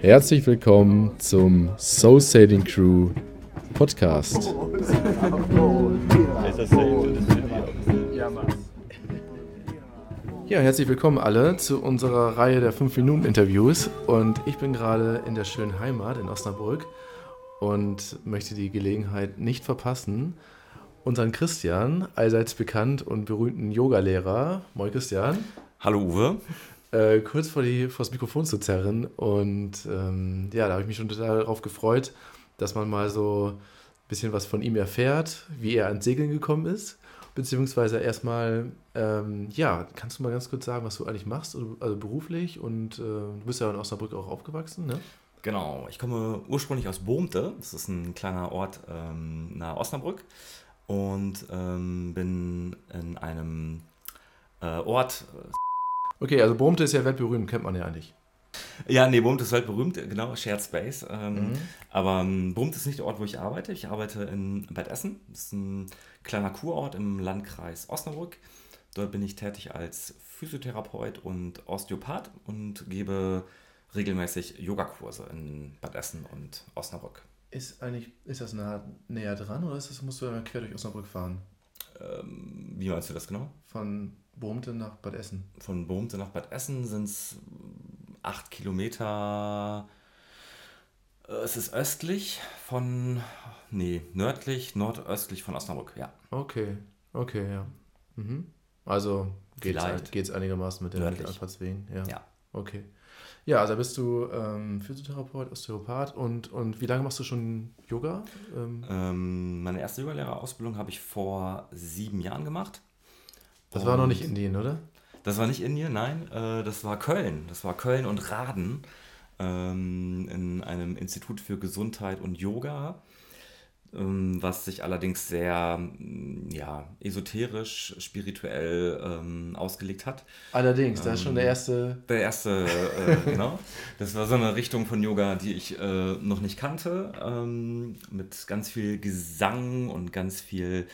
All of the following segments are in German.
Herzlich willkommen zum Soul Sailing Crew Podcast. Ja, herzlich willkommen alle zu unserer Reihe der 5-Minuten-Interviews. Und ich bin gerade in der schönen Heimat in Osnabrück und möchte die Gelegenheit nicht verpassen, unseren Christian, allseits bekannt und berühmten Yogalehrer, moin Christian. Hallo Uwe. Äh, kurz vor, die, vor das Mikrofon zu zerren. Und ähm, ja, da habe ich mich schon total darauf gefreut, dass man mal so ein bisschen was von ihm erfährt, wie er ans Segeln gekommen ist. Beziehungsweise erstmal, ähm, ja, kannst du mal ganz kurz sagen, was du eigentlich machst, also, also beruflich und äh, du bist ja in Osnabrück auch aufgewachsen, ne? Genau, ich komme ursprünglich aus Bohmte, das ist ein kleiner Ort ähm, nahe Osnabrück und ähm, bin in einem äh, Ort. Okay, also Bohmte ist ja weltberühmt, kennt man ja eigentlich. Ja, nee, Bohmte ist weltberühmt, genau, Shared Space. Ähm, mhm. Aber ähm, Bohmte ist nicht der Ort, wo ich arbeite. Ich arbeite in Bad Essen. Das ist ein kleiner Kurort im Landkreis Osnabrück. Dort bin ich tätig als Physiotherapeut und Osteopath und gebe regelmäßig Yogakurse in Bad Essen und Osnabrück. Ist eigentlich, ist das nah, näher dran oder ist das, musst du ja quer durch Osnabrück fahren? Ähm, wie meinst du das genau? Von Bohmte nach Bad Essen. Von Bohmte nach Bad Essen sind es acht Kilometer. Äh, es ist östlich von, nee, nördlich, nordöstlich von Osnabrück, ja. Okay, okay, ja. Mhm. Also geht es einigermaßen mit den Anfahrtswegen, ja. Ja. Okay. Ja, also bist du ähm, Physiotherapeut, Osteopath und, und wie lange machst du schon Yoga? Ähm, ähm, meine erste Yogalehrerausbildung habe ich vor sieben Jahren gemacht. Das und war noch nicht Indien, oder? Das war nicht Indien, nein. Äh, das war Köln. Das war Köln und Raden ähm, in einem Institut für Gesundheit und Yoga. Ähm, was sich allerdings sehr mm, ja, esoterisch, spirituell ähm, ausgelegt hat. Allerdings, ähm, das ist schon der ähm, erste. Der erste, äh, genau. Das war so eine Richtung von Yoga, die ich äh, noch nicht kannte, ähm, mit ganz viel Gesang und ganz viel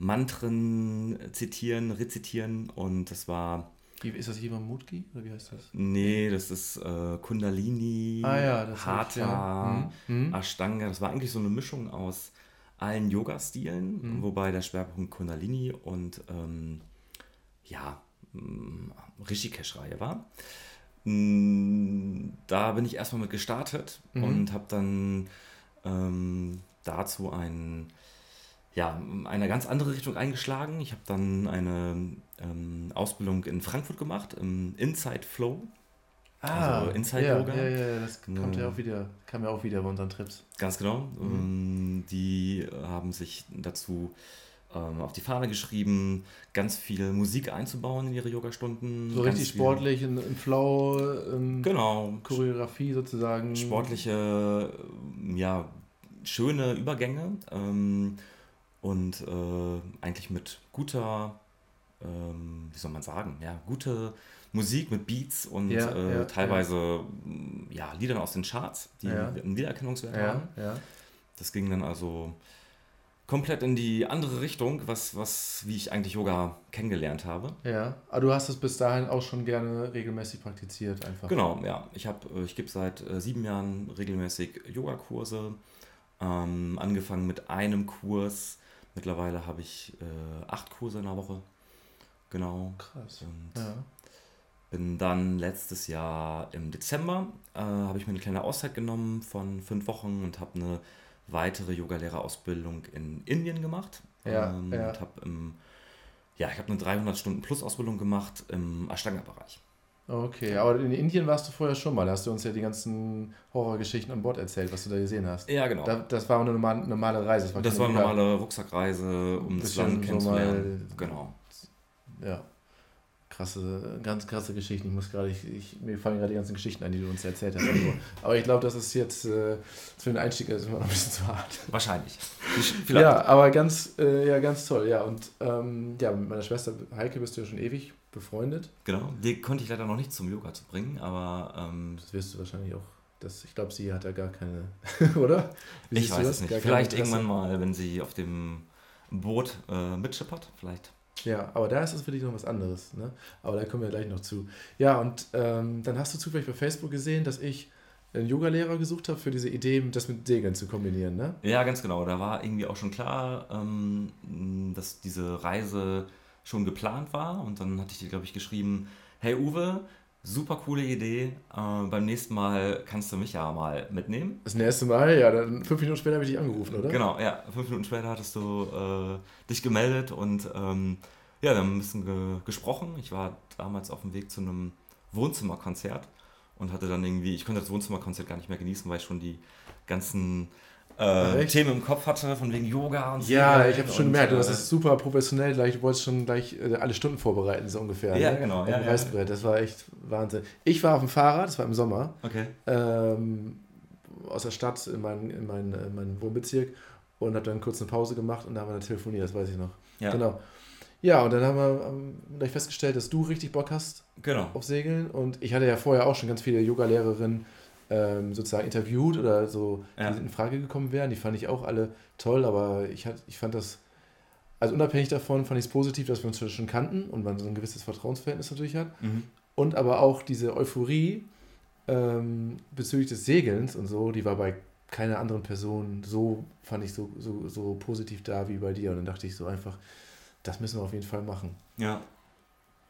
Mantren zitieren, rezitieren und das war ist das Jiva Mudgi oder wie heißt das? Nee, das ist äh, Kundalini, ah, ja, Hatha, ja. hm, hm. Ashtanga. Das war eigentlich so eine Mischung aus allen Yoga-Stilen, mhm. wobei der Schwerpunkt Kundalini und ähm, ja, mm, Rishikesh-Reihe war. Mm, da bin ich erstmal mit gestartet mhm. und habe dann ähm, dazu ein, ja, eine ganz andere Richtung eingeschlagen. Ich habe dann eine ähm, Ausbildung in Frankfurt gemacht, im Inside Flow. Ah, also Inside ja, Yoga. Ja, ja, das kommt ja auch wieder, kam ja auch wieder bei unseren Trips. Ganz genau. Mhm. Ähm, die haben sich dazu ähm, auf die Fahne geschrieben, ganz viel Musik einzubauen in ihre Yogastunden. So richtig sportlich, in, in Flow, in genau. Choreografie sozusagen. Sportliche, ja, schöne Übergänge ähm, und äh, eigentlich mit guter, ähm, wie soll man sagen, ja, gute Musik mit Beats und ja, äh, ja, teilweise ja. ja. Liedern aus den Charts, die einen Wiedererkennungswert haben. Das ging dann also komplett in die andere Richtung, was, was, wie ich eigentlich Yoga kennengelernt habe. Ja, aber du hast es bis dahin auch schon gerne regelmäßig praktiziert einfach. Genau, ja. Ich, hab, äh, ich gebe seit äh, sieben Jahren regelmäßig Yogakurse. Ähm, angefangen mit einem Kurs. Mittlerweile habe ich äh, acht Kurse in der Woche. Genau. Krass. Und ja. Bin dann letztes Jahr im Dezember, äh, habe ich mir eine kleine Auszeit genommen von fünf Wochen und habe eine weitere Yogalehrerausbildung in Indien gemacht. Ja, ähm, ja. Und hab im, ja, ich habe eine 300 Stunden Plus Ausbildung gemacht im Ashtanga-Bereich. Okay, aber in Indien warst du vorher schon mal. Da hast du uns ja die ganzen Horrorgeschichten an Bord erzählt, was du da gesehen hast. Ja, genau. Da, das war eine normale, normale Reise. Das war, das war eine normale Rucksackreise, um das Land kennenzulernen. Genau. Ja krasse, ganz krasse Geschichten. Ich muss gerade, ich, ich, mir fallen gerade die ganzen Geschichten ein, die du uns erzählt hast. Aber ich glaube, das ist jetzt äh, für den Einstieg ist immer noch ein bisschen zu hart. Wahrscheinlich. Vielleicht. Ja, aber ganz, äh, ja, ganz toll. Ja, und ähm, ja, mit meiner Schwester Heike bist du ja schon ewig befreundet. Genau, die konnte ich leider noch nicht zum Yoga zu bringen, aber. Ähm, das wirst du wahrscheinlich auch. Das, ich glaube, sie hat ja gar keine, oder? Wie ich weiß es nicht. Vielleicht irgendwann mal, wenn sie auf dem Boot äh, mitschippert, vielleicht Ja, aber da ist es für dich noch was anderes. Ne? Aber da kommen wir gleich noch zu. Ja, und ähm, dann hast du zufällig bei Facebook gesehen, dass ich einen Yogalehrer gesucht habe für diese Idee, das mit Segeln zu kombinieren, ne? Ja, ganz genau. Da war irgendwie auch schon klar, ähm, dass diese Reise schon geplant war. Und dann hatte ich dir, glaube ich, geschrieben, hey Uwe, super coole Idee. Äh, beim nächsten Mal kannst du mich ja mal mitnehmen. Das nächste Mal, ja, dann fünf Minuten später habe ich dich angerufen, oder? Genau, ja. Fünf Minuten später hattest du äh, dich gemeldet und ähm, ja, wir haben ein bisschen ge gesprochen. Ich war damals auf dem Weg zu einem Wohnzimmerkonzert und hatte dann irgendwie, ich konnte das Wohnzimmerkonzert gar nicht mehr genießen, weil ich schon die ganzen äh, Themen im Kopf hatte, von wegen Yoga und so. Ja, ich habe schon gemerkt, du hast es super professionell, gleich, du wolltest schon gleich äh, alle Stunden vorbereiten, so ungefähr. Ja, ne? genau. Ja, dem Reißbrett, das war echt Wahnsinn. Ich war auf dem Fahrrad, das war im Sommer, okay. ähm, aus der Stadt in meinen in mein, in mein Wohnbezirk und habe dann kurz eine Pause gemacht und da haben wir dann telefoniert, das weiß ich noch. Ja. Genau. Ja, und dann haben wir ähm, gleich festgestellt, dass du richtig Bock hast genau. auf Segeln. Und ich hatte ja vorher auch schon ganz viele Yoga-Lehrerinnen ähm, sozusagen interviewt oder so, Ja. die in Frage gekommen wären. Die fand ich auch alle toll, aber ich, hat, ich fand das, also unabhängig davon fand ich es positiv, dass wir uns schon kannten und man so ein gewisses Vertrauensverhältnis natürlich hat. Mhm. Und aber auch diese Euphorie ähm, bezüglich des Segelns und so, die war bei keiner anderen Person so, fand ich so, so, so positiv da wie bei dir. Und dann dachte ich so einfach, das müssen wir auf jeden Fall machen. Ja.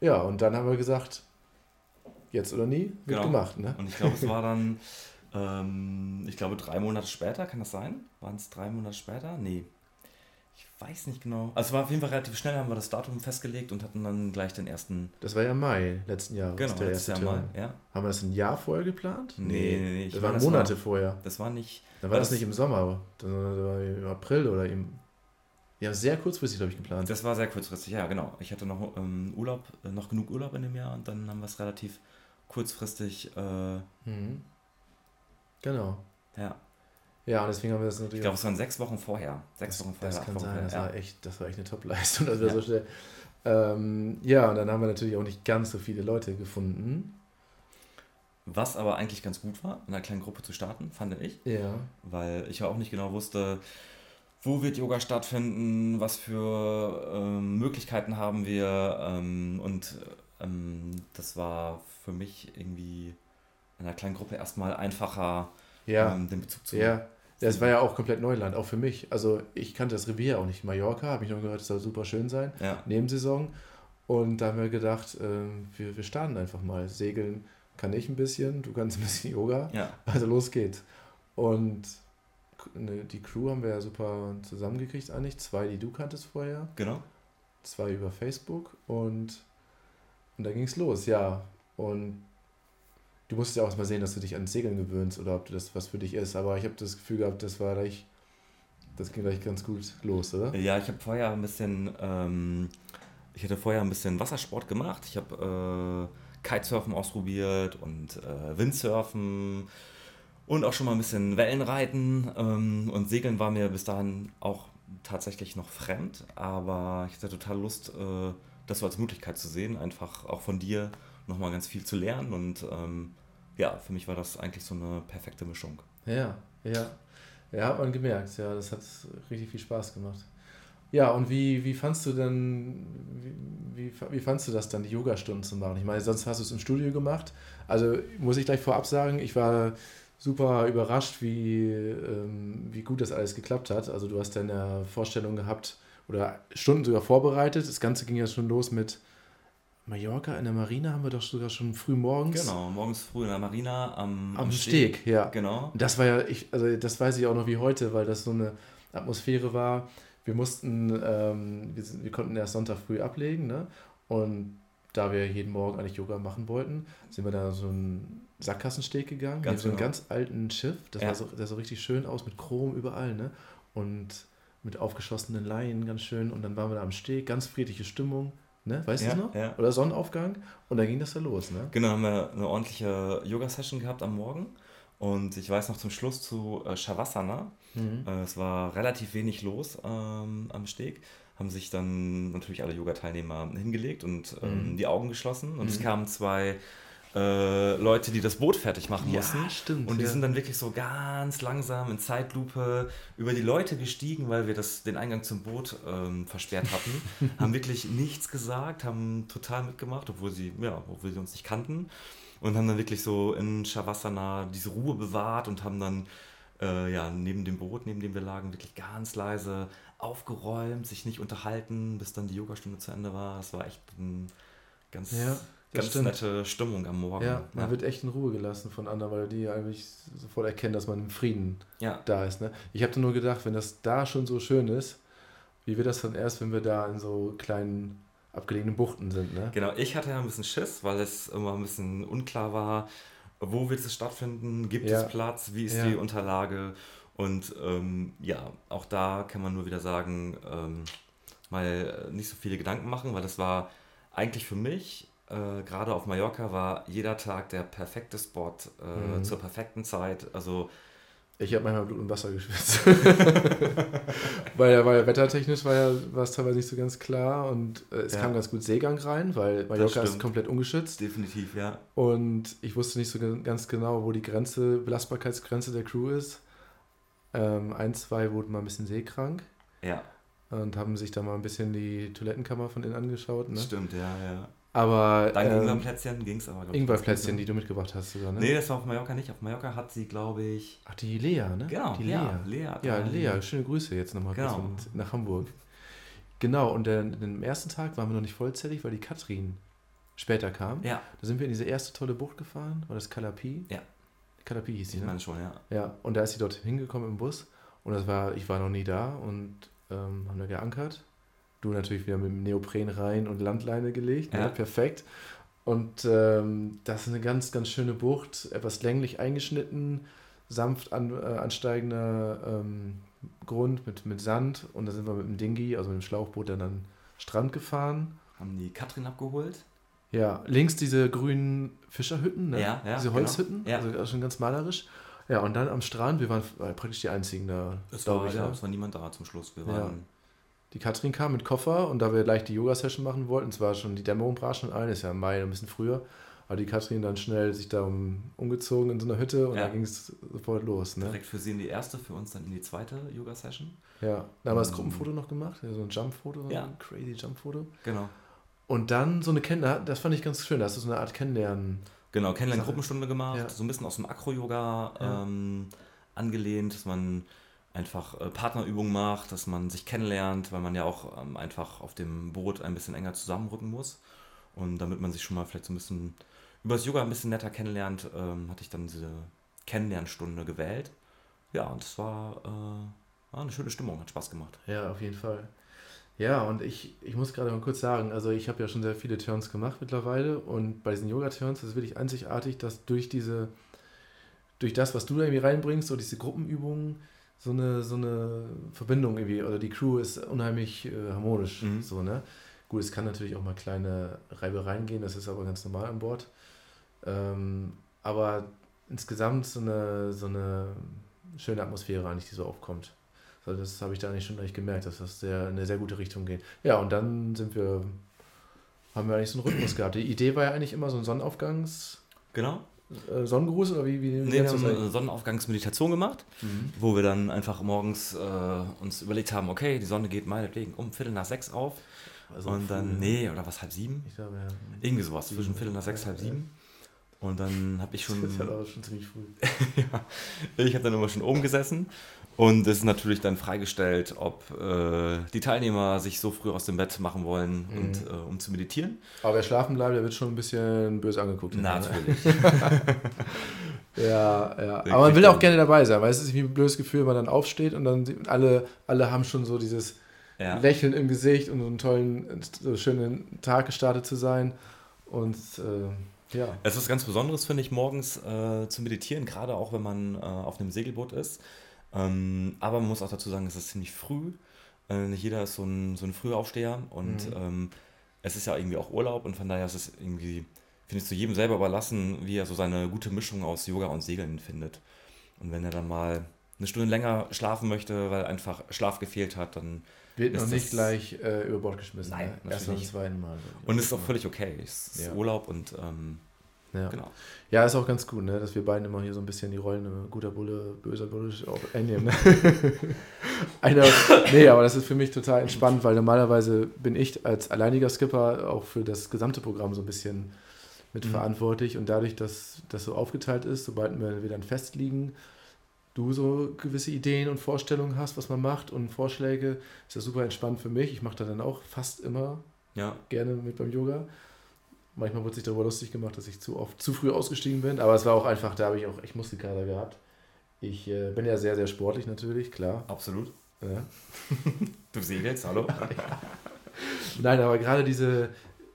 Ja, und dann haben wir gesagt, jetzt oder nie, wird Genau. gemacht, ne? Und ich glaube, es war dann, ähm, ich glaube, drei Monate später, kann das sein? Waren es drei Monate später? Nee. Ich weiß nicht genau. Also es war auf jeden Fall relativ schnell, haben wir das Datum festgelegt und hatten dann gleich den ersten, Das war ja Mai letzten Jahres. genau, der letztes Jahr. Turn. Ja. Haben wir das ein Jahr vorher geplant? Nee, nee, nee. Das meine, waren das Monate war- vorher. Das war nicht, Dann war das das- nicht im Sommer, sondern das war im April oder im. Ja, sehr kurzfristig, glaube ich, geplant. das war sehr kurzfristig, ja, genau. Ich hatte noch ähm, Urlaub, äh, noch genug Urlaub in dem Jahr und dann haben wir es relativ kurzfristig, äh, Mhm. Genau. ja. Ja, und deswegen haben wir das natürlich. Ich glaube, es waren sechs Wochen vorher. Sechs das, Wochen vorher. das kann Wochen sein, vorher, das, ja. war echt, das war echt eine Top-Leistung, dass wir Ja. so schnell. Ähm, ja, und dann haben wir natürlich auch nicht ganz so viele Leute gefunden. Was aber eigentlich ganz gut war, in einer kleinen Gruppe zu starten, fand ich. Ja. weil ich ja auch nicht genau wusste, wo wird Yoga stattfinden, was für ähm, Möglichkeiten haben wir ähm, und ähm, das war für mich irgendwie in einer kleinen Gruppe erstmal einfacher, Ja. ähm, den Bezug zu Ja, das war ja auch komplett Neuland, auch für mich. Also ich kannte das Revier auch nicht. Mallorca, habe ich nur gehört, es soll super schön sein. Ja, Nebensaison. Und da haben wir gedacht, ähm, wir, wir starten einfach mal. Segeln kann ich ein bisschen, du kannst ein bisschen Yoga. ja, Also los geht's. Und ne, die Crew haben wir ja super zusammengekriegt eigentlich. Zwei, die du kanntest vorher, genau. zwei über Facebook und, und da ging's los, ja. Und du musst ja auch mal sehen, dass du dich ans Segeln gewöhnst oder ob das was für dich ist. Aber ich habe das Gefühl gehabt, das war gleich, das ging gleich ganz gut los, oder? Ja, ich habe vorher ein bisschen, ähm, ich hatte vorher ein bisschen Wassersport gemacht. Ich habe äh, Kitesurfen ausprobiert und äh, Windsurfen und auch schon mal ein bisschen Wellenreiten. Ähm, und Segeln war mir bis dahin auch tatsächlich noch fremd, aber ich hatte total Lust, äh, das so als Möglichkeit zu sehen, einfach auch von dir nochmal ganz viel zu lernen. Und ähm, ja, für mich war das eigentlich so eine perfekte Mischung. Ja, ja. Ja, hat man gemerkt, ja, das hat richtig viel Spaß gemacht. Ja, und wie, wie fandst du denn, wie, wie, wie fandst du das dann, die Yogastunden zu machen? Ich meine, sonst hast du es im Studio gemacht. Also muss ich gleich vorab sagen, ich war super überrascht, wie, ähm, wie gut das alles geklappt hat. Also du hast deine Vorstellung gehabt oder Stunden sogar vorbereitet. Das Ganze ging ja schon los mit Mallorca in der Marina, haben wir doch sogar schon früh morgens. Genau, morgens früh in der Marina am, Am Steg, ja. Genau. Das war ja, ich, also das weiß ich auch noch wie heute, weil das so eine Atmosphäre war. Wir mussten, ähm, wir, sind, wir konnten erst Sonntag früh ablegen, ne? Und da wir jeden Morgen eigentlich Yoga machen wollten, sind wir da so einen Sackgassensteg gegangen, Ganz mit so einem genau. ganz alten Schiff. Das Ja. war so, das sah so richtig schön aus, mit Chrom überall, ne? Und mit aufgeschossenen Leinen, ganz schön. Und dann waren wir da am Steg, ganz friedliche Stimmung, ne? Weißt du Ja, es noch? ja. Oder Sonnenaufgang. Und dann ging das da los, ne? Genau, haben wir eine ordentliche Yoga-Session gehabt am Morgen. Und ich weiß noch zum Schluss zu äh, Shavasana. Mhm. Äh, es war relativ wenig los ähm, am Steg. Haben sich dann natürlich alle Yoga-Teilnehmer hingelegt und ähm, Mhm. die Augen geschlossen. Und es Mhm. kamen zwei äh, Leute, die das Boot fertig machen Ja, mussten. stimmt, Und die ja. sind dann wirklich so ganz langsam in Zeitlupe über die Leute gestiegen, weil wir das, den Eingang zum Boot ähm, versperrt hatten. haben wirklich nichts gesagt, haben total mitgemacht, obwohl sie, ja, obwohl sie uns nicht kannten. Und haben dann wirklich so in Shavasana diese Ruhe bewahrt und haben dann äh, ja, neben dem Boot, neben dem wir lagen, wirklich ganz leise aufgeräumt, sich nicht unterhalten, bis dann die Yogastunde zu Ende war. Das war echt eine ganz, Ja, das ganz stimmt. nette Stimmung am Morgen. Ja, man ja. wird echt in Ruhe gelassen von anderen, weil die eigentlich sofort erkennen, dass man im Frieden ja. da ist. Ne? Ich habe nur gedacht, wenn das da schon so schön ist, wie wird das dann erst, wenn wir da in so kleinen abgelegenen Buchten sind? Ne? Genau, ich hatte ja ein bisschen Schiss, weil es immer ein bisschen unklar war, wo wird es stattfinden, gibt Ja. es Platz, wie ist die Unterlage und ähm, ja, auch da kann man nur wieder sagen, ähm, mal nicht so viele Gedanken machen, weil das war eigentlich für mich, äh, gerade auf Mallorca war jeder Tag der perfekte Spot äh, Mhm. zur perfekten Zeit, also Ich habe manchmal Blut und Wasser geschwitzt. weil, weil wettertechnisch war ja war es teilweise nicht so ganz klar und äh, es Ja. kam ganz gut Seegang rein, weil Mallorca ist komplett ungeschützt. definitiv, ja. Und ich wusste nicht so ganz genau, wo die Grenze, Belastbarkeitsgrenze der Crew ist. Ähm, ein, zwei wurden mal ein bisschen seekrank Ja, und haben sich da mal ein bisschen die Toilettenkammer von innen angeschaut. Ne? stimmt, ja, ja. Aber Dank ähm, Ingwerplätzchen ging es aber, glaub ich, Ingwerplätzchen, die du mitgebracht hast sogar, ne? ne? Nee, das war auf Mallorca nicht. Auf Mallorca hat sie, glaube ich, Ach, die Lea, ne? Genau, die Lea. Lea hat Ja, Lea, schöne Grüße jetzt nochmal Genau. nach Hamburg. Genau, und der, den ersten Tag waren wir noch nicht vollzählig, weil die Katrin später kam. Ja, Da sind wir in diese erste tolle Bucht gefahren, war das Kalapi? Ja. Kalapi hieß die, ich ne? meine schon, ja. Ja, und da ist sie dort hingekommen im Bus und das war, ich war noch nie da und ähm, haben da geankert. Du natürlich wieder mit dem Neopren rein und Landleine gelegt, Ja. ne? perfekt. Und ähm, das ist eine ganz, ganz schöne Bucht, etwas länglich eingeschnitten, sanft an, äh, ansteigender ähm, Grund mit, mit Sand und da sind wir mit dem Dingi, also mit dem Schlauchboot, dann an den Strand gefahren. Haben die Katrin abgeholt? Ja, links diese grünen Fischerhütten, ne? Ja, ja, diese genau. Holzhütten, Ja. also schon ganz malerisch. Ja, und dann am Strand, wir waren äh, praktisch die einzigen da, Es glaube war, ich. ja, Ja. es war niemand da zum Schluss. Wir waren, Die Katrin kam mit Koffer und da wir gleich die Yoga-Session machen wollten, es war schon die Dämmerung brach schon ein, ist ja im Mai ein bisschen früher, hat die Katrin dann schnell sich da um, umgezogen in so einer Hütte und Ja. da ging es sofort los. Ne? direkt für sie in die erste, für uns dann in die zweite Yoga-Session. Ja, da haben wir das Ähm, Gruppenfoto noch gemacht, so ein Jump-Foto, Ja. ein crazy Jump-Foto. Genau. Und dann so eine Kennenlernen, das fand ich ganz schön, da hast du so eine Art Kennenlernen. Genau. Kennenlernen-Gruppenstunde gemacht, Ja. so ein bisschen aus dem Akro-Yoga ähm, angelehnt, dass man einfach äh, Partnerübungen macht, dass man sich kennenlernt, weil man ja auch ähm, einfach auf dem Boot ein bisschen enger zusammenrücken muss. Und damit man sich schon mal vielleicht so ein bisschen über das Yoga ein bisschen netter kennenlernt, ähm, hatte ich dann diese Kennenlernstunde gewählt. Ja, und es war, äh, war eine schöne Stimmung, hat Spaß gemacht. Ja, auf jeden Fall. Ja, und ich, ich muss gerade mal kurz sagen, also ich habe ja schon sehr viele Turns gemacht mittlerweile und bei diesen Yoga-Turns ist es wirklich einzigartig, dass durch diese, durch das, was du da irgendwie reinbringst, so diese Gruppenübungen, so eine, so eine Verbindung irgendwie, oder die Crew ist unheimlich äh, harmonisch, Mhm. so, ne? Gut, es kann natürlich auch mal kleine Reibereien gehen, das ist aber ganz normal an Bord. Ähm, aber insgesamt so eine, so eine schöne Atmosphäre eigentlich, die so aufkommt. So, das habe ich da eigentlich schon gleich gemerkt, dass das sehr, in eine sehr gute Richtung geht. Ja, und dann sind wir, haben wir eigentlich so einen Rhythmus gehabt. Die Idee war ja eigentlich immer so ein Sonnenaufgangs, Genau. Äh, Sonnengruß oder wie, wie Nee, wir haben eine Sonnenaufgangsmeditation gemacht. Mhm. wo wir dann einfach morgens äh, uns überlegt haben, okay, die Sonne geht meinetwegen um Viertel nach sechs auf Also und dann, ne? nee, oder was, halb sieben? Ich glaube, ja. Irgendwie sowas, Sieben, zwischen Viertel nach sechs, ja, halb ja. sieben. Und dann habe ich schon, Das ist halt auch schon ziemlich früh. ich habe dann immer schon oben gesessen und es ist natürlich dann freigestellt, ob äh, die Teilnehmer sich so früh aus dem Bett machen wollen, Mhm. und, äh, um zu meditieren. Aber wer schlafen bleibt, der wird schon ein bisschen böse angeguckt. Natürlich. Ja, ja. Aber man will auch gerne dabei sein, weil es ist wie ein blödes Gefühl, wenn man dann aufsteht und dann sieht- alle, alle haben schon so dieses ja. Lächeln im Gesicht und so einen tollen, so schönen Tag gestartet zu sein. Und äh, ja. Es ist ganz Besonderes, finde ich, morgens äh, zu meditieren, gerade auch wenn man äh, auf einem Segelboot ist. Ähm, aber man muss auch dazu sagen, es ist ziemlich früh. Äh, nicht jeder ist so ein, so ein Frühaufsteher und Mhm. ähm, es ist ja irgendwie auch Urlaub und von daher ist es irgendwie, finde ich, zu jedem selber überlassen, wie er so seine gute Mischung aus Yoga und Segeln findet. Und wenn er dann mal eine Stunde länger schlafen möchte, weil einfach Schlaf gefehlt hat, dann Wird noch nicht gleich äh, über Bord geschmissen. Nein, ne? Erst beim zweiten Mal. Und es ist auch völlig okay. Es ist Ja. Urlaub und ähm, Ja. Genau. Ja, ist auch ganz gut, ne? dass wir beiden immer hier so ein bisschen die Rollen äh, guter Bulle, böser Bulle auch einnehmen. Ne? Einer, nee, aber das ist für mich total entspannt, weil normalerweise bin ich als alleiniger Skipper auch für das gesamte Programm so ein bisschen mitverantwortlich mhm. und dadurch, dass das so aufgeteilt ist, sobald wir, wir dann festliegen, du so gewisse Ideen und Vorstellungen hast, was man macht und Vorschläge, ist das super entspannt für mich. Ich mache da dann auch fast immer ja. gerne mit beim Yoga. Manchmal wurde sich darüber lustig gemacht, dass ich zu oft zu früh ausgestiegen bin, aber es war auch einfach, da habe ich auch echt Muskelkater gehabt. Ich äh, bin ja sehr, sehr sportlich natürlich, klar. Absolut. Ja. du segelst, hallo? Nein, aber gerade diese,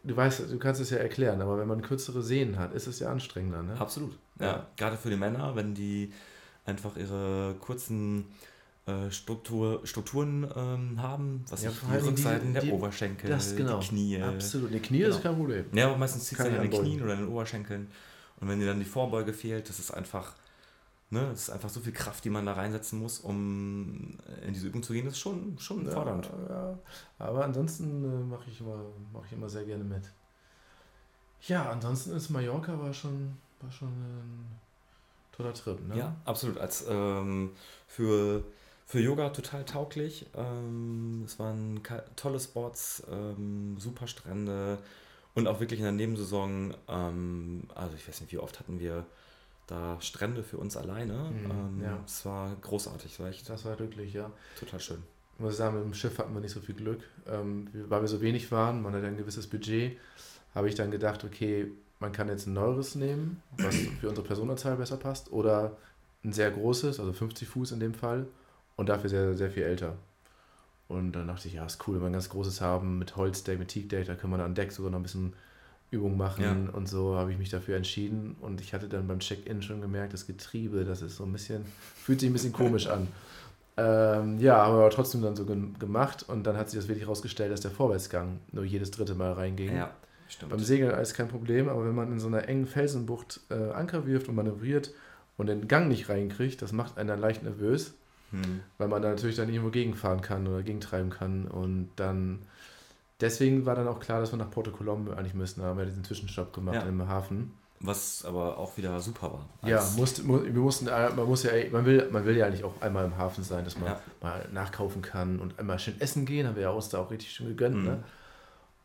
du weißt, du kannst es ja erklären, aber wenn man kürzere Sehnen hat, ist es ja anstrengender, ne? Absolut. Ja, ja. gerade für die Männer, wenn die einfach ihre kurzen Struktur, Strukturen ähm, haben, was ja, die Rückseiten die, die, der Oberschenkel, das, genau. die Knie. Absolut, die Knie genau. ist kein Problem. Ja, aber meistens zieht es an den Knien oder an den Oberschenkeln. Und wenn dir dann die Vorbeuge fehlt, das ist einfach, ne, das ist einfach so viel Kraft, die man da reinsetzen muss, um in diese Übung zu gehen, das ist schon, schon ja, fordernd. Ja. Aber ansonsten äh, mache ich, immer, mach ich immer sehr gerne mit. Ja, ansonsten ist Mallorca war schon, war schon ein toller Trip, ne? Ja, absolut. Als ähm, für für Yoga total tauglich. Ähm, es waren tolle Spots, ähm, super Strände und auch wirklich in der Nebensaison, ähm, also ich weiß nicht, wie oft hatten wir da Strände für uns alleine. Mhm, ähm, ja. Es war großartig, war echt. Das war wirklich, ja. Total schön. Ich muss sagen, mit dem Schiff hatten wir nicht so viel Glück. Ähm, weil wir so wenig waren, man hat ein gewisses Budget, habe ich dann gedacht, okay, man kann jetzt ein neueres nehmen, was für unsere Personenzahl besser passt, oder ein sehr großes, also 50 Fuß in dem Fall, und dafür sehr, sehr viel älter. Und dann dachte ich, ja, ist cool, wenn wir ein ganz großes haben mit Holzdeck, mit Teakdeck, da können wir an Deck sogar noch ein bisschen Übung machen ja. und so habe ich mich dafür entschieden und ich hatte dann beim Check-in schon gemerkt, das Getriebe, das ist so ein bisschen, fühlt sich ein bisschen komisch an. Ähm, ja, haben wir aber trotzdem dann so ge gemacht und dann hat sich das wirklich herausgestellt, dass der Vorwärtsgang nur jedes dritte Mal reinging. Ja, stimmt. Beim Segeln ist kein Problem, aber wenn man in so einer engen Felsenbucht äh, Anker wirft und manövriert und den Gang nicht reinkriegt, das macht einen dann leicht nervös. Hm. Weil man da natürlich dann irgendwo gegenfahren kann oder gegentreiben kann. Und dann, deswegen war dann auch klar, dass wir nach Porto Colombo eigentlich müssen. Da haben wir diesen Zwischenstopp gemacht ja. im Hafen. Was aber auch wieder super war. Ja, musste, wir mussten, äh, man muss ja, man will, man will ja eigentlich auch einmal im Hafen sein, dass man ja. mal nachkaufen kann und einmal schön essen gehen, haben wir ja uns da auch richtig schön gegönnt. Mhm. Ne?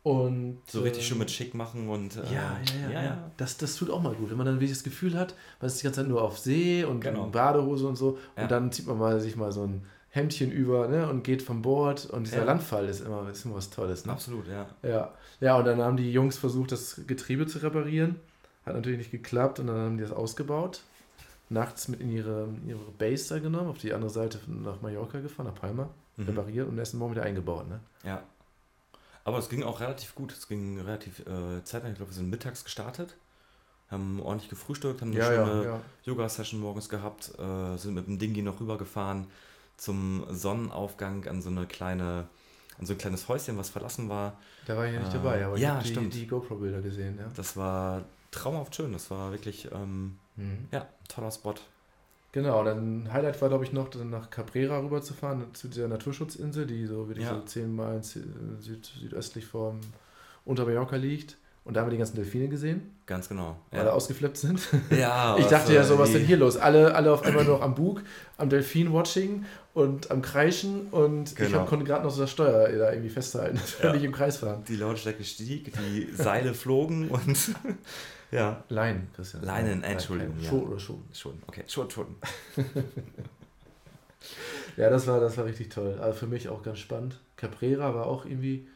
Und, so richtig äh, schön mit schick machen und. Äh, ja, ja, ja, ja, ja. Das, das tut auch mal gut, wenn man dann wirklich das Gefühl hat, man ist die ganze Zeit nur auf See und genau. in Badehose und so. Ja. Und dann zieht man mal sich mal so ein Hemdchen über ne, und geht vom Bord. Und dieser ja. Landfall ist immer, ist immer was Tolles. Ne? Absolut, ja. ja. Ja, und dann haben die Jungs versucht, das Getriebe zu reparieren. Hat natürlich nicht geklappt und dann haben die das ausgebaut. Nachts mit in ihre, ihre Base da genommen, auf die andere Seite nach Mallorca gefahren, nach Palma, mhm. repariert und erst Morgen wieder eingebaut. Ne? Ja. Aber es ging auch relativ gut. Es ging relativ äh, zeitnah. Ich glaube, wir sind mittags gestartet, haben ordentlich gefrühstückt, haben eine ja, schöne ja, ja. Yoga-Session morgens gehabt, äh, sind mit dem Dingi noch rübergefahren zum Sonnenaufgang an so eine kleine, an so ein kleines Häuschen, was verlassen war. Da war ich ja nicht dabei, aber ja, ich habe die, die GoPro-Bilder gesehen. Ja. Das war traumhaft schön. Das war wirklich ähm, mhm. ja, toller Spot. Genau, dann Highlight war, glaube ich, noch nach Cabrera rüberzufahren, zu dieser Naturschutzinsel, die so wirklich ja. so zehn Meilen süd, südöstlich vom unter Mallorca liegt. Und da haben wir die ganzen Delfine gesehen. Ganz genau. Weil ja. ausgeflippt sind. Ja. ich dachte ja so, was ist denn hier los? Alle, alle auf einmal noch am Bug, am Delfin-Watching und am Kreischen und genau. ich hab, konnte gerade noch so das Steuer da irgendwie festhalten, dass wir nicht im Kreis fahren. Die Lautstärke stieg, die Seile flogen und ja. Leinen, Christian. Leinen, Entschuldigung. Ja. Schon oder schon? Schon, okay. Schon, schon. ja, das war, das war richtig toll. Also für mich auch ganz spannend. Caprera war auch irgendwie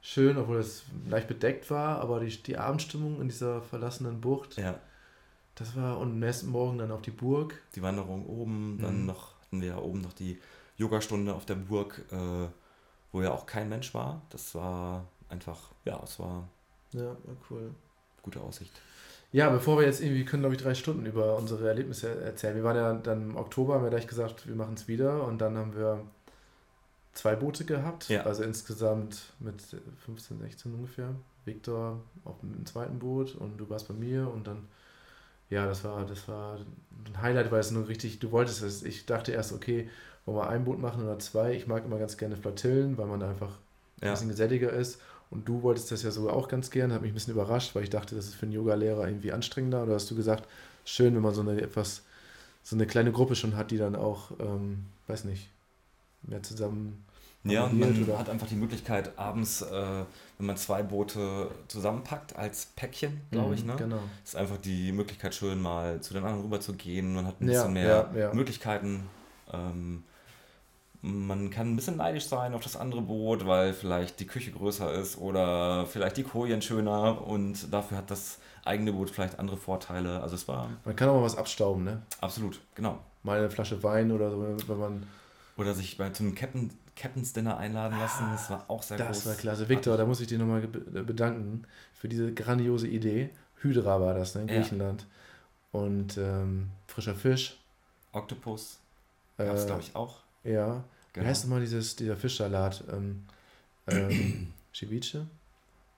schön, obwohl es leicht bedeckt war, aber die, die Abendstimmung in dieser verlassenen Bucht. Ja. Das war, und am nächsten Morgen dann auf die Burg. Die Wanderung oben, dann mhm. noch, hatten wir ja oben noch die Yogastunde auf der Burg, äh, wo ja auch kein Mensch war. Das war einfach, ja, es war. Ja, war cool gute Aussicht. Ja, bevor wir jetzt irgendwie, können glaube ich drei Stunden über unsere Erlebnisse erzählen. Wir waren ja dann im Oktober, haben wir gleich gesagt, wir machen es wieder und dann haben wir zwei Boote gehabt, ja. also insgesamt mit 15, 16 ungefähr. Viktor auf dem zweiten Boot und du warst bei mir und dann, ja, das war, das war ein Highlight, weil es nur richtig, du wolltest es. Ich dachte erst, okay, wollen wir ein Boot machen oder zwei. Ich mag immer ganz gerne Flottillen, weil man da einfach ein bisschen geselliger ist. Und du wolltest das ja so auch ganz gern, hat mich ein bisschen überrascht, weil ich dachte, das ist für einen Yoga-Lehrer irgendwie anstrengender. Oder hast du gesagt, schön, wenn man so eine etwas, so eine kleine Gruppe schon hat, die dann auch, ähm, weiß nicht, mehr zusammen. Ja, und man oder? hat einfach die Möglichkeit, abends, äh, wenn man zwei Boote zusammenpackt als Päckchen, glaube mhm, ich, ne? Genau. Ist einfach die Möglichkeit, schön mal zu den anderen rüber zu gehen. Man hat ein ja, bisschen mehr ja, ja. Möglichkeiten. Ähm, man kann ein bisschen neidisch sein auf das andere Boot, weil vielleicht die Küche größer ist oder vielleicht die Kojen schöner und dafür hat das eigene Boot vielleicht andere Vorteile. Also es war. Man kann auch mal was abstauben, ne? Absolut, genau. Mal eine Flasche Wein oder so, wenn man. Oder sich bei zum Captain, Captain's Dinner einladen lassen, das war auch sehr das groß. Das war klasse. Victor, da muss ich dir nochmal bedanken für diese grandiose Idee. Hydra war das, ne, in Griechenland. Ja. Und ähm, frischer Fisch. Oktopus. Gab es, äh, glaube ich, auch. Ja. Genau. Wie heißt nochmal dieses, dieser Fischsalat? Ähm, ähm, Ceviche?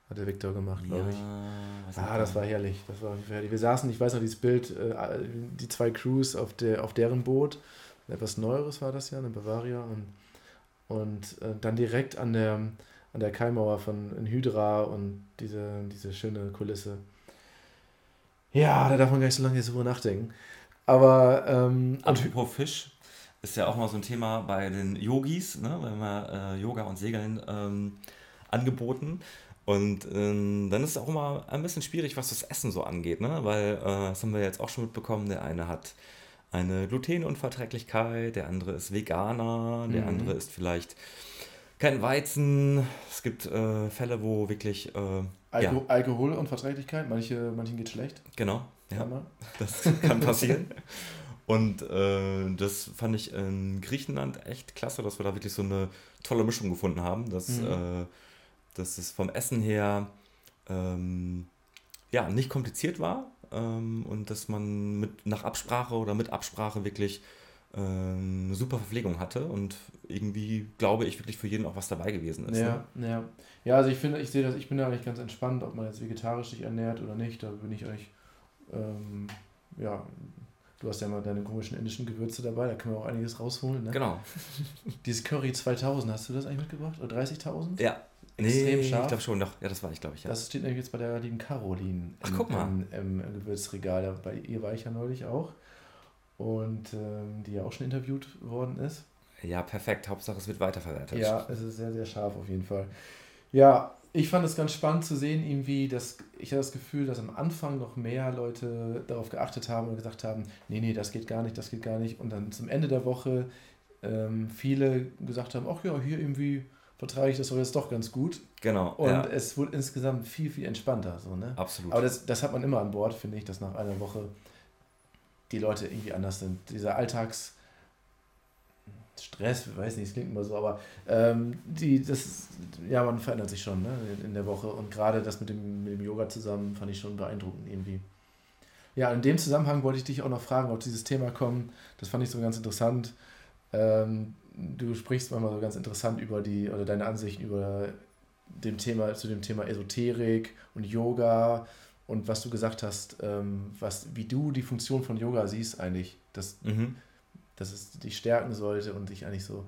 Hat der Victor gemacht, glaube ja, ich. Ah, das war herrlich. Das war herrlich. Wir saßen, ich weiß noch, dieses Bild, äh, die zwei Crews auf, der, auf deren Boot. Etwas Neueres war das ja, eine Bavaria. Und, und äh, dann direkt an der, an der Kaimauer von Hydra und diese, diese schöne Kulisse. Ja, da darf man gar nicht so lange so nachdenken. Aber. Ähm, Apropos Fisch, ist ja auch mal so ein Thema bei den Yogis, ne? wenn wir äh, Yoga und Segeln ähm, angeboten. Und ähm, dann ist es auch immer ein bisschen schwierig, was das Essen so angeht, ne? weil äh, das haben wir jetzt auch schon mitbekommen, der eine hat eine Glutenunverträglichkeit, der andere ist Veganer, der mhm. andere ist vielleicht kein Weizen. Es gibt äh, Fälle, wo wirklich... Äh, Alko ja. Alkoholunverträglichkeit, manche, manchen geht schlecht. Genau, ja. Das kann passieren. Und äh, das fand ich in Griechenland echt klasse, dass wir da wirklich so eine tolle Mischung gefunden haben, dass, mhm. äh, dass es vom Essen her ähm, ja, nicht kompliziert war ähm, und dass man mit, nach Absprache oder mit Absprache wirklich äh, eine super Verpflegung hatte und irgendwie, glaube ich, wirklich für jeden auch was dabei gewesen ist. Ja, ne? ja. ja also ich finde, ich sehe das, ich bin da eigentlich ganz entspannt, ob man jetzt vegetarisch sich ernährt oder nicht, da bin ich eigentlich ähm, ja, Du hast ja mal deine komischen indischen Gewürze dabei, da können wir auch einiges rausholen. Ne? Genau. Dieses Curry 2000, hast du das eigentlich mitgebracht? Oder 30.000? Ja. Extrem nee, scharf. ich glaube schon, doch. Ja, das war ich, glaube ich. Ja. Das steht nämlich jetzt bei der lieben Caroline Ach, guck mal. Im, im, Gewürzregal. Bei ihr war ich ja neulich auch. Und ähm, die ja auch schon interviewt worden ist. Ja, perfekt. Hauptsache, es wird weiterverwertet. Ja, es ist sehr, sehr scharf auf jeden Fall. Ja, ich fand es ganz spannend zu sehen, irgendwie, dass ich habe das Gefühl, dass am Anfang noch mehr Leute darauf geachtet haben und gesagt haben, nee, nee, das geht gar nicht, das geht gar nicht. Und dann zum Ende der Woche ähm, viele gesagt haben, ach ja, hier irgendwie vertrage ich das doch jetzt doch ganz gut. Genau. Und ja. es wurde insgesamt viel, viel entspannter. So, ne? Absolut. Aber das, das hat man immer an Bord, finde ich, dass nach einer Woche die Leute irgendwie anders sind. Dieser Alltags- Stress, weiß nicht, es klingt immer so, aber ähm, die, das, ja, man verändert sich schon ne, in der Woche und gerade das mit dem, mit dem Yoga zusammen fand ich schon beeindruckend irgendwie. Ja, in dem Zusammenhang wollte ich dich auch noch fragen, ob dieses Thema kommt. Das fand ich so ganz interessant. Ähm, du sprichst manchmal so ganz interessant über die, oder deine Ansichten über dem Thema, zu dem Thema Esoterik und Yoga und was du gesagt hast, ähm, was, wie du die Funktion von Yoga siehst eigentlich. Das, mhm dass es dich stärken sollte und dich eigentlich so.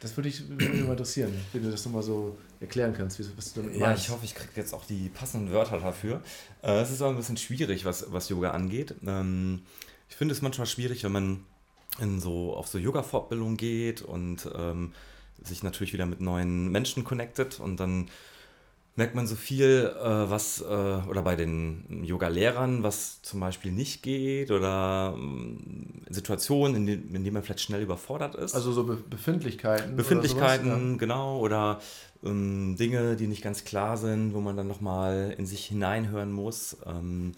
Das würde, ich, würde mich mal interessieren, wenn du das nochmal so erklären kannst, was du damit Ja, meinst. ich hoffe, ich kriege jetzt auch die passenden Wörter dafür. Äh, es ist auch ein bisschen schwierig, was, was Yoga angeht. Ähm, ich finde es manchmal schwierig, wenn man in so, auf so Yoga-Fortbildung geht und ähm, sich natürlich wieder mit neuen Menschen connectet und dann merkt man so viel, äh, was, äh, oder bei den Yoga-Lehrern, was zum Beispiel nicht geht oder äh, Situationen, in, die, in denen man vielleicht schnell überfordert ist. Also so Be Befindlichkeiten. Befindlichkeiten, oder sowas, genau, oder ähm, Dinge, die nicht ganz klar sind, wo man dann nochmal in sich hineinhören muss. Ähm,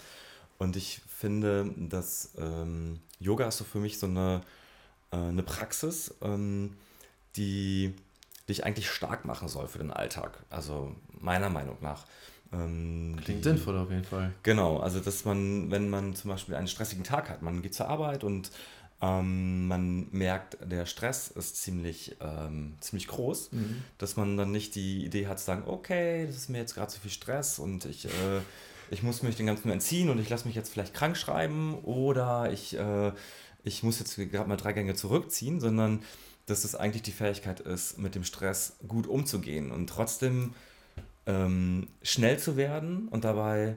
und ich finde, dass ähm, Yoga ist so für mich so eine, äh, eine Praxis, ähm, die dich eigentlich stark machen soll für den Alltag. Also meiner Meinung nach. Ähm, Klingt die, sinnvoll auf jeden Fall. Genau, also dass man, wenn man zum Beispiel einen stressigen Tag hat, man geht zur Arbeit und ähm, man merkt, der Stress ist ziemlich, ähm, ziemlich groß, mhm. dass man dann nicht die Idee hat zu sagen, okay, das ist mir jetzt gerade zu viel Stress und ich, äh, ich muss mich den ganzen entziehen und ich lasse mich jetzt vielleicht krank schreiben oder ich, äh, ich muss jetzt gerade mal drei Gänge zurückziehen, sondern dass es eigentlich die Fähigkeit ist, mit dem Stress gut umzugehen und trotzdem ähm, schnell zu werden und dabei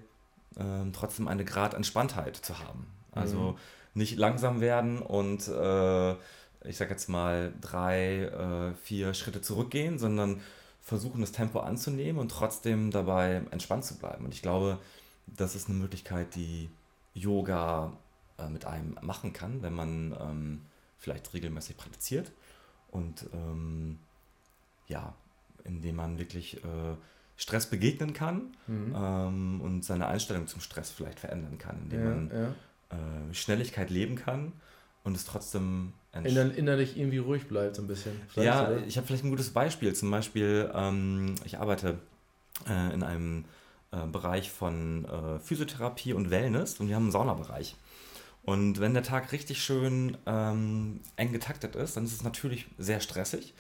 ähm, trotzdem eine Grad Entspanntheit zu haben. Also mhm. nicht langsam werden und äh, ich sag jetzt mal drei, äh, vier Schritte zurückgehen, sondern versuchen das Tempo anzunehmen und trotzdem dabei entspannt zu bleiben. Und ich glaube, das ist eine Möglichkeit, die Yoga äh, mit einem machen kann, wenn man ähm, vielleicht regelmäßig praktiziert und ähm, ja, indem man wirklich äh, Stress begegnen kann mhm. ähm, und seine Einstellung zum Stress vielleicht verändern kann, indem ja, man ja. Äh, Schnelligkeit leben kann und es trotzdem Inner, innerlich irgendwie ruhig bleibt so ein bisschen. Ja, oder? ich habe vielleicht ein gutes Beispiel. Zum Beispiel, ähm, ich arbeite äh, in einem äh, Bereich von äh, Physiotherapie und Wellness und wir haben einen Saunabereich. Und wenn der Tag richtig schön ähm, eng getaktet ist, dann ist es natürlich sehr stressig.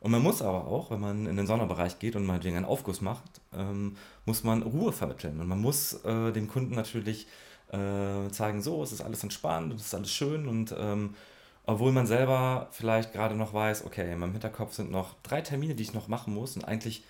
Und man muss aber auch, wenn man in den Saunabereich geht und meinetwegen einen Aufguss macht, ähm, muss man Ruhe vermitteln. Und man muss äh, dem Kunden natürlich äh, zeigen, so, es ist alles entspannt es ist alles schön. Und ähm, obwohl man selber vielleicht gerade noch weiß, okay, in meinem Hinterkopf sind noch drei Termine, die ich noch machen muss und eigentlich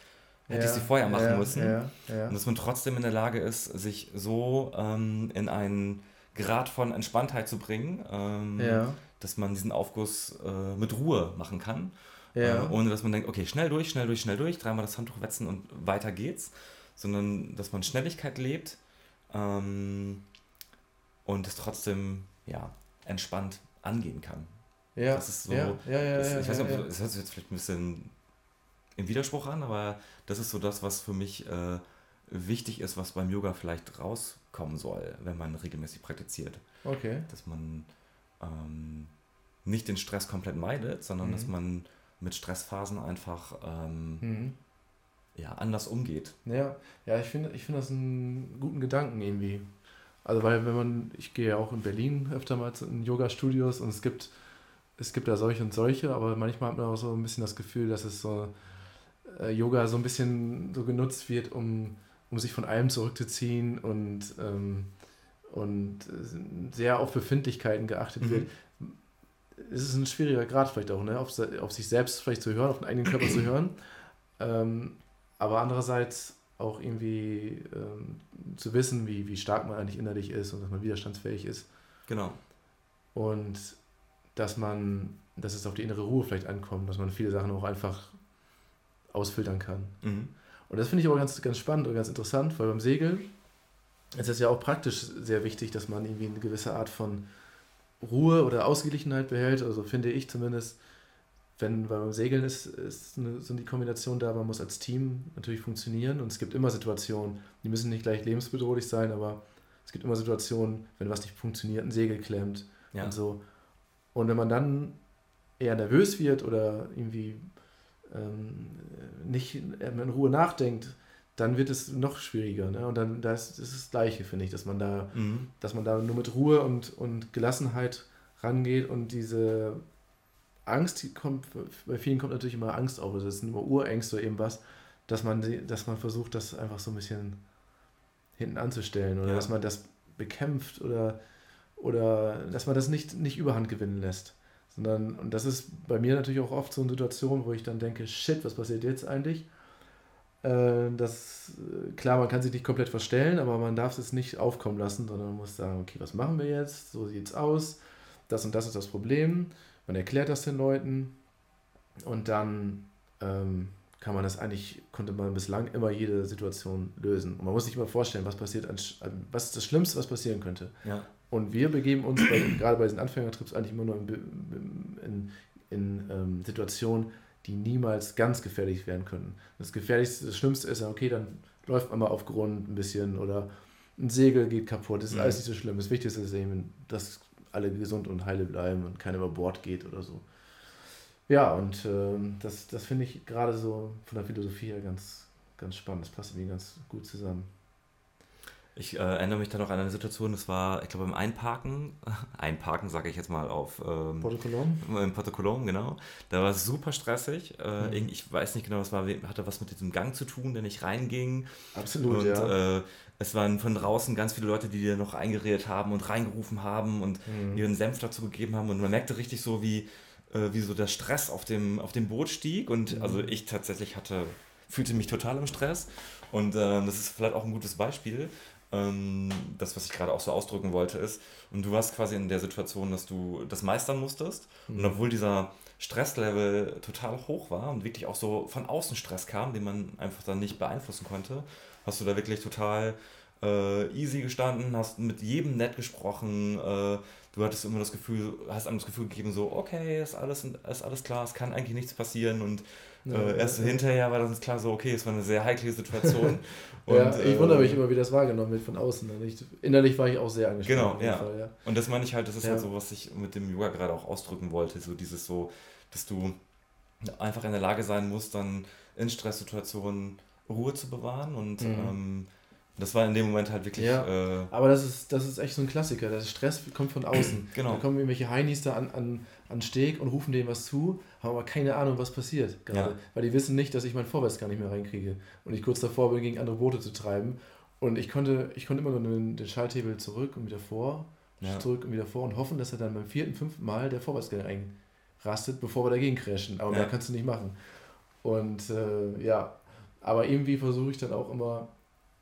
hätte ja, ich sie vorher machen ja, müssen. Ja, und dass man trotzdem in der Lage ist, sich so ähm, in einen Grad von Entspanntheit zu bringen, ähm, ja. dass man diesen Aufguss äh, mit Ruhe machen kann. Ja. Äh, ohne dass man denkt, okay, schnell durch, schnell durch, schnell durch, dreimal das Handtuch wetzen und weiter geht's. Sondern dass man Schnelligkeit lebt ähm, und es trotzdem ja, entspannt angehen kann. Ja, das ist so. Ja, ja, ja, das, ich weiß nicht, ob das hört sich jetzt vielleicht ein bisschen im Widerspruch an, aber das ist so das, was für mich äh, wichtig ist, was beim Yoga vielleicht rauskommen soll, wenn man regelmäßig praktiziert. Okay. Dass man ähm, nicht den Stress komplett meidet, sondern mhm. dass man mit Stressphasen einfach ähm, mhm. ja, anders umgeht. Ja, ja ich finde ich find das einen guten Gedanken irgendwie. Also weil wenn man, ich gehe ja auch in Berlin öfter mal in Yoga-Studios und es gibt, es gibt da solche und solche, aber manchmal hat man auch so ein bisschen das Gefühl, dass es so äh, Yoga so ein bisschen so genutzt wird, um um sich von allem zurückzuziehen und, ähm, und sehr auf Befindlichkeiten geachtet mhm. wird. Es ist ein schwieriger Grad vielleicht auch, ne? auf, auf sich selbst vielleicht zu hören, auf den eigenen Körper zu hören. Ähm, aber andererseits auch irgendwie ähm, zu wissen, wie, wie stark man eigentlich innerlich ist und dass man widerstandsfähig ist. Genau. Und dass man, dass es auf die innere Ruhe vielleicht ankommt, dass man viele Sachen auch einfach ausfiltern kann. Mhm. Und das finde ich aber ganz, ganz spannend und ganz interessant, weil beim Segeln ist es ja auch praktisch sehr wichtig, dass man irgendwie eine gewisse Art von Ruhe oder Ausgeglichenheit behält. Also finde ich zumindest, wenn beim Segeln ist, ist eine, so die Kombination da, man muss als Team natürlich funktionieren und es gibt immer Situationen, die müssen nicht gleich lebensbedrohlich sein, aber es gibt immer Situationen, wenn was nicht funktioniert, ein Segel klemmt ja. und so. Und wenn man dann eher nervös wird oder irgendwie ähm, nicht in Ruhe nachdenkt, dann wird es noch schwieriger. Ne? Und dann das, das ist das Gleiche, finde ich, dass man da, mhm. dass man da nur mit Ruhe und, und Gelassenheit rangeht und diese Angst, die kommt, bei vielen kommt natürlich immer Angst auf, also es sind immer Urängste oder irgendwas, dass man, dass man versucht, das einfach so ein bisschen hinten anzustellen oder ja. dass man das bekämpft oder, oder dass man das nicht, nicht überhand gewinnen lässt. Sondern, und das ist bei mir natürlich auch oft so eine Situation, wo ich dann denke, shit, was passiert jetzt eigentlich? Äh, das, klar, man kann sich nicht komplett verstellen, aber man darf es nicht aufkommen lassen, sondern man muss sagen, okay, was machen wir jetzt? So sieht es aus. Das und das ist das Problem. Man erklärt das den Leuten und dann ähm, kann man das eigentlich, konnte man bislang immer jede Situation lösen. Und man muss sich immer vorstellen, was passiert, was ist das Schlimmste, was passieren könnte. Ja. Und wir begeben uns bei, gerade bei diesen Anfängertrips eigentlich immer nur in, in, in ähm, Situationen, die niemals ganz gefährlich werden können. Das Gefährlichste, das Schlimmste ist ja, okay, dann läuft man mal auf Grund ein bisschen oder ein Segel geht kaputt. Das ist mhm. alles nicht so schlimm. Das Wichtigste ist eben, dass alle gesund und heile bleiben und keiner über Bord geht oder so. Ja, und ähm, das, das finde ich gerade so von der Philosophie her ganz, ganz spannend. Das passt irgendwie ganz gut zusammen. Ich äh, erinnere mich da noch an eine Situation, das war, ich glaube, im Einparken, Einparken sage ich jetzt mal auf ähm. In Porto Colom, genau. Da war es super stressig. Äh, mhm. Ich weiß nicht genau, was war, hatte was mit diesem Gang zu tun, der nicht reinging. Absolut, und, ja. Äh, es waren von draußen ganz viele Leute, die dir noch eingeredet haben und reingerufen haben und mhm. ihren Senf dazu gegeben haben. Und man merkte richtig so, wie, äh, wie so der Stress auf dem, auf dem Boot stieg. Und mhm. also ich tatsächlich hatte fühlte mich total im Stress. Und äh, das ist vielleicht auch ein gutes Beispiel. Ähm, das, was ich gerade auch so ausdrücken wollte, ist, und du warst quasi in der Situation, dass du das meistern musstest. Mhm. Und obwohl dieser Stresslevel total hoch war und wirklich auch so von außen Stress kam, den man einfach dann nicht beeinflussen konnte, hast du da wirklich total äh, easy gestanden, hast mit jedem nett gesprochen, äh, du hattest immer das Gefühl, hast einem das Gefühl gegeben, so, okay, ist alles, ist alles klar, es kann eigentlich nichts passieren und ja, äh, erst ja. hinterher war dann klar so, okay, es war eine sehr heikle Situation. und, ja, ich wundere mich äh, immer, wie das wahrgenommen wird von außen. Ich, innerlich war ich auch sehr angespannt. Genau, ja. Fall, ja. Und das meine ich halt, das ist halt so, was ich mit dem Yoga gerade auch ausdrücken wollte, so dieses so, dass du einfach in der Lage sein musst, dann in Stresssituationen Ruhe zu bewahren und mhm. ähm, das war in dem Moment halt wirklich. Ja, äh, aber das ist, das ist echt so ein Klassiker. Der Stress kommt von außen. genau. Da kommen irgendwelche Heinis da an, an, an Steg und rufen denen was zu, haben aber keine Ahnung, was passiert gerade. Ja. Weil die wissen nicht, dass ich mein Vorwärts gar nicht mehr reinkriege. Und ich kurz davor bin, gegen andere Boote zu treiben. Und ich konnte, ich konnte immer nur den, den Schalthebel zurück und wieder vor, ja. zurück und wieder vor und hoffen, dass er dann beim vierten, fünften Mal der Vorwärtsgang einrastet, bevor wir dagegen crashen. Aber ja. mehr kannst du nicht machen. Und äh, ja, aber irgendwie versuche ich dann auch immer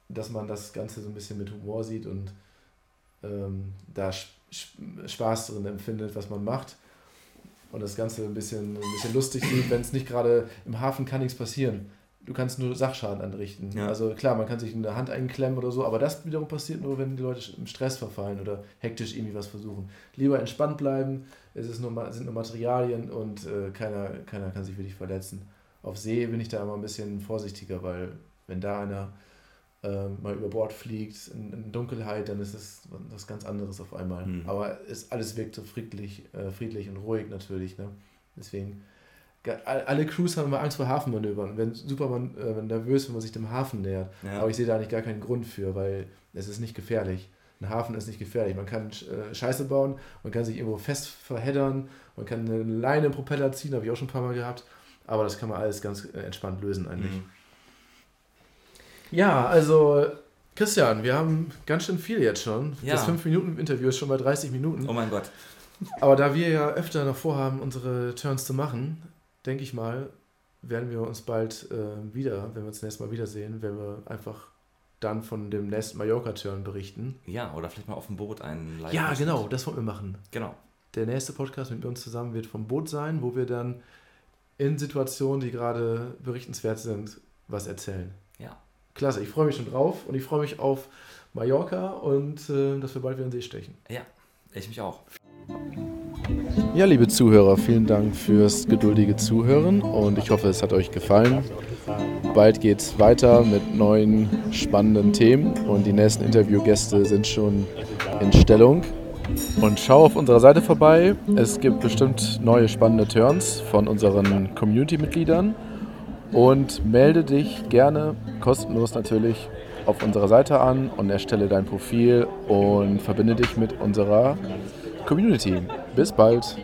dass man das Ganze so ein bisschen mit Humor sieht und ähm, da Spaß drin empfindet, was man macht. Und das Ganze ein bisschen, ein bisschen lustig sieht, wenn es nicht gerade im Hafen kann nichts passieren. Du kannst nur Sachschaden anrichten. Ja. Also klar, man kann sich in der Hand einklemmen oder so, aber das wiederum passiert nur, wenn die Leute im Stress verfallen oder hektisch irgendwie was versuchen. Lieber entspannt bleiben, es ist nur, sind nur Materialien und äh, keiner, keiner kann sich wirklich verletzen. Auf See bin ich da immer ein bisschen vorsichtiger, weil wenn da einer äh, mal über Bord fliegt in, in, Dunkelheit, dann ist es was ganz anderes auf einmal. Mhm. Aber es, alles wirkt so friedlich, äh, friedlich und ruhig natürlich. Ne? Deswegen, alle Crews haben immer Angst vor Hafenmanövern. Wenn Superman äh, nervös, wenn man sich dem Hafen nähert. Ja. Aber ich sehe da eigentlich gar keinen Grund für, weil es ist nicht gefährlich. Ein Hafen ist nicht gefährlich. Man kann äh, Scheiße bauen, man kann sich irgendwo fest verheddern, man kann eine Leine im Propeller ziehen, habe ich auch schon ein paar Mal gehabt. Aber das kann man alles ganz äh, entspannt lösen eigentlich. Mhm. Ja, also Christian, wir haben ganz schön viel jetzt schon. Ja. Das 5-Minuten-Interview ist schon bei 30 Minuten. Oh mein Gott. Aber da wir ja öfter noch vorhaben, unsere Turns zu machen, denke ich mal, werden wir uns bald äh, wieder, wenn wir uns nächstes Mal wiedersehen, werden wir einfach dann von dem nächsten Mallorca-Turn berichten. Ja, oder vielleicht mal auf dem Boot einen live Ja, genau, das wollen wir machen. Genau. Der nächste Podcast mit uns zusammen wird vom Boot sein, wo wir dann in Situationen, die gerade berichtenswert sind, was erzählen. Ja. Klasse, ich freue mich schon drauf und ich freue mich auf Mallorca und äh, dass wir bald wieder in den See stechen. Ja, ich mich auch. Ja, liebe Zuhörer, vielen Dank fürs geduldige Zuhören und ich hoffe, es hat euch gefallen. Bald geht es weiter mit neuen spannenden Themen und die nächsten Interviewgäste sind schon in Stellung. Und schau auf unserer Seite vorbei. Es gibt bestimmt neue spannende Turns von unseren Community-Mitgliedern und melde dich gerne, kostenlos natürlich, auf unserer Seite an und erstelle dein Profil und verbinde dich mit unserer Community. Bis bald!